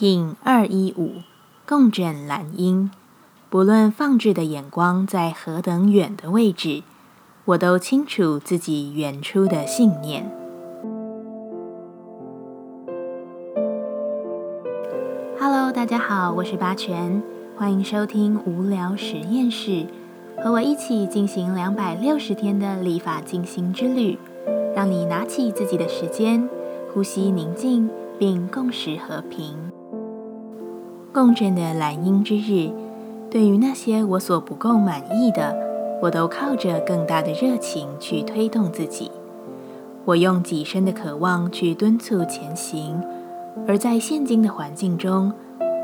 King 二一五共振蓝音，不论放置的眼光在何等远的位置，我都清楚自己远出的信念。Hello，大家好，我是八全，欢迎收听无聊实验室，和我一起进行两百六十天的立法进行之旅，让你拿起自己的时间，呼吸宁静，并共识和平。共振的蓝鹰之日，对于那些我所不够满意的，我都靠着更大的热情去推动自己。我用己身的渴望去敦促前行，而在现今的环境中，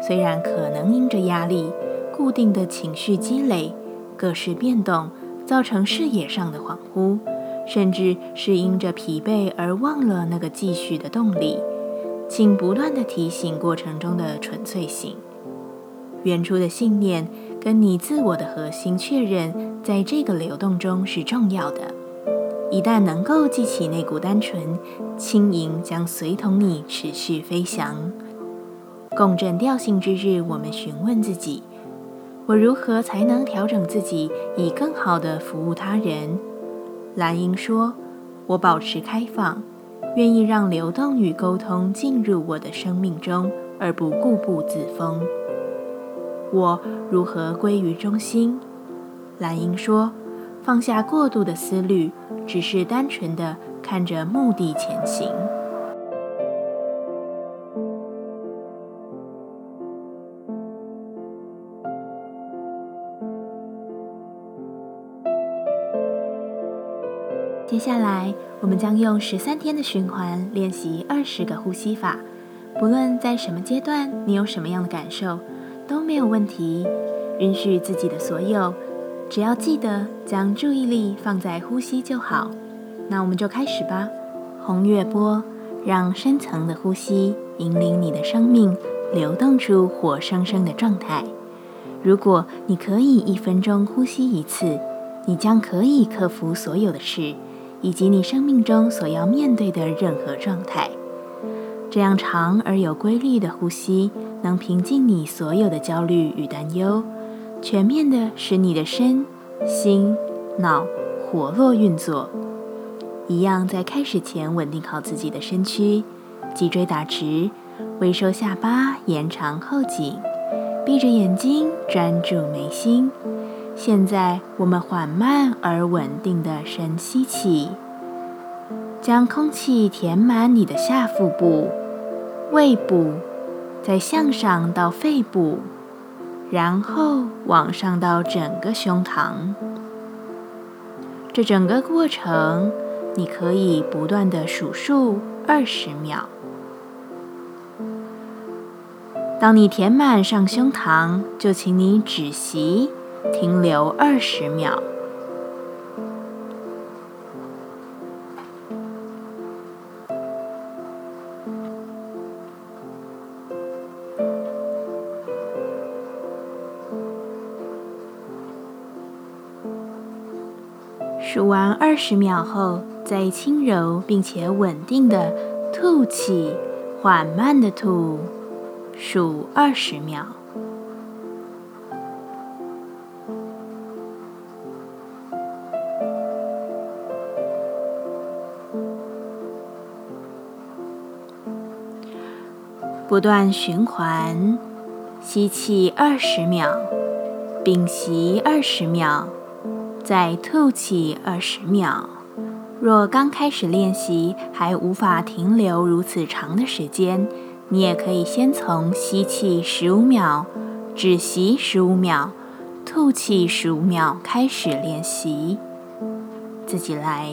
虽然可能因着压力、固定的情绪积累、各式变动，造成视野上的恍惚，甚至是因着疲惫而忘了那个继续的动力。请不断的提醒过程中的纯粹性，原初的信念跟你自我的核心确认，在这个流动中是重要的。一旦能够记起那股单纯，轻盈将随同你持续飞翔。共振调性之日，我们询问自己：我如何才能调整自己，以更好的服务他人？蓝鹰说：我保持开放。愿意让流动与沟通进入我的生命中，而不固步自封。我如何归于中心？蓝英说：“放下过度的思虑，只是单纯的看着目的前行。”接下来，我们将用十三天的循环练习二十个呼吸法。不论在什么阶段，你有什么样的感受，都没有问题。允许自己的所有，只要记得将注意力放在呼吸就好。那我们就开始吧。红月波，让深层的呼吸引领你的生命流动出活生生的状态。如果你可以一分钟呼吸一次，你将可以克服所有的事。以及你生命中所要面对的任何状态，这样长而有规律的呼吸，能平静你所有的焦虑与担忧，全面的使你的身心脑活络运作。一样在开始前稳定好自己的身躯，脊椎打直，微收下巴，延长后颈，闭着眼睛专注眉心。现在，我们缓慢而稳定的深吸气，将空气填满你的下腹部、胃部，再向上到肺部，然后往上到整个胸膛。这整个过程，你可以不断的数数二十秒。当你填满上胸膛，就请你止息。停留二十秒，数完二十秒后，再轻柔并且稳定的吐气，缓慢的吐，数二十秒。不断循环，吸气二十秒，屏息二十秒，再吐气二十秒。若刚开始练习还无法停留如此长的时间，你也可以先从吸气十五秒、止息十五秒、吐气十五秒开始练习，自己来。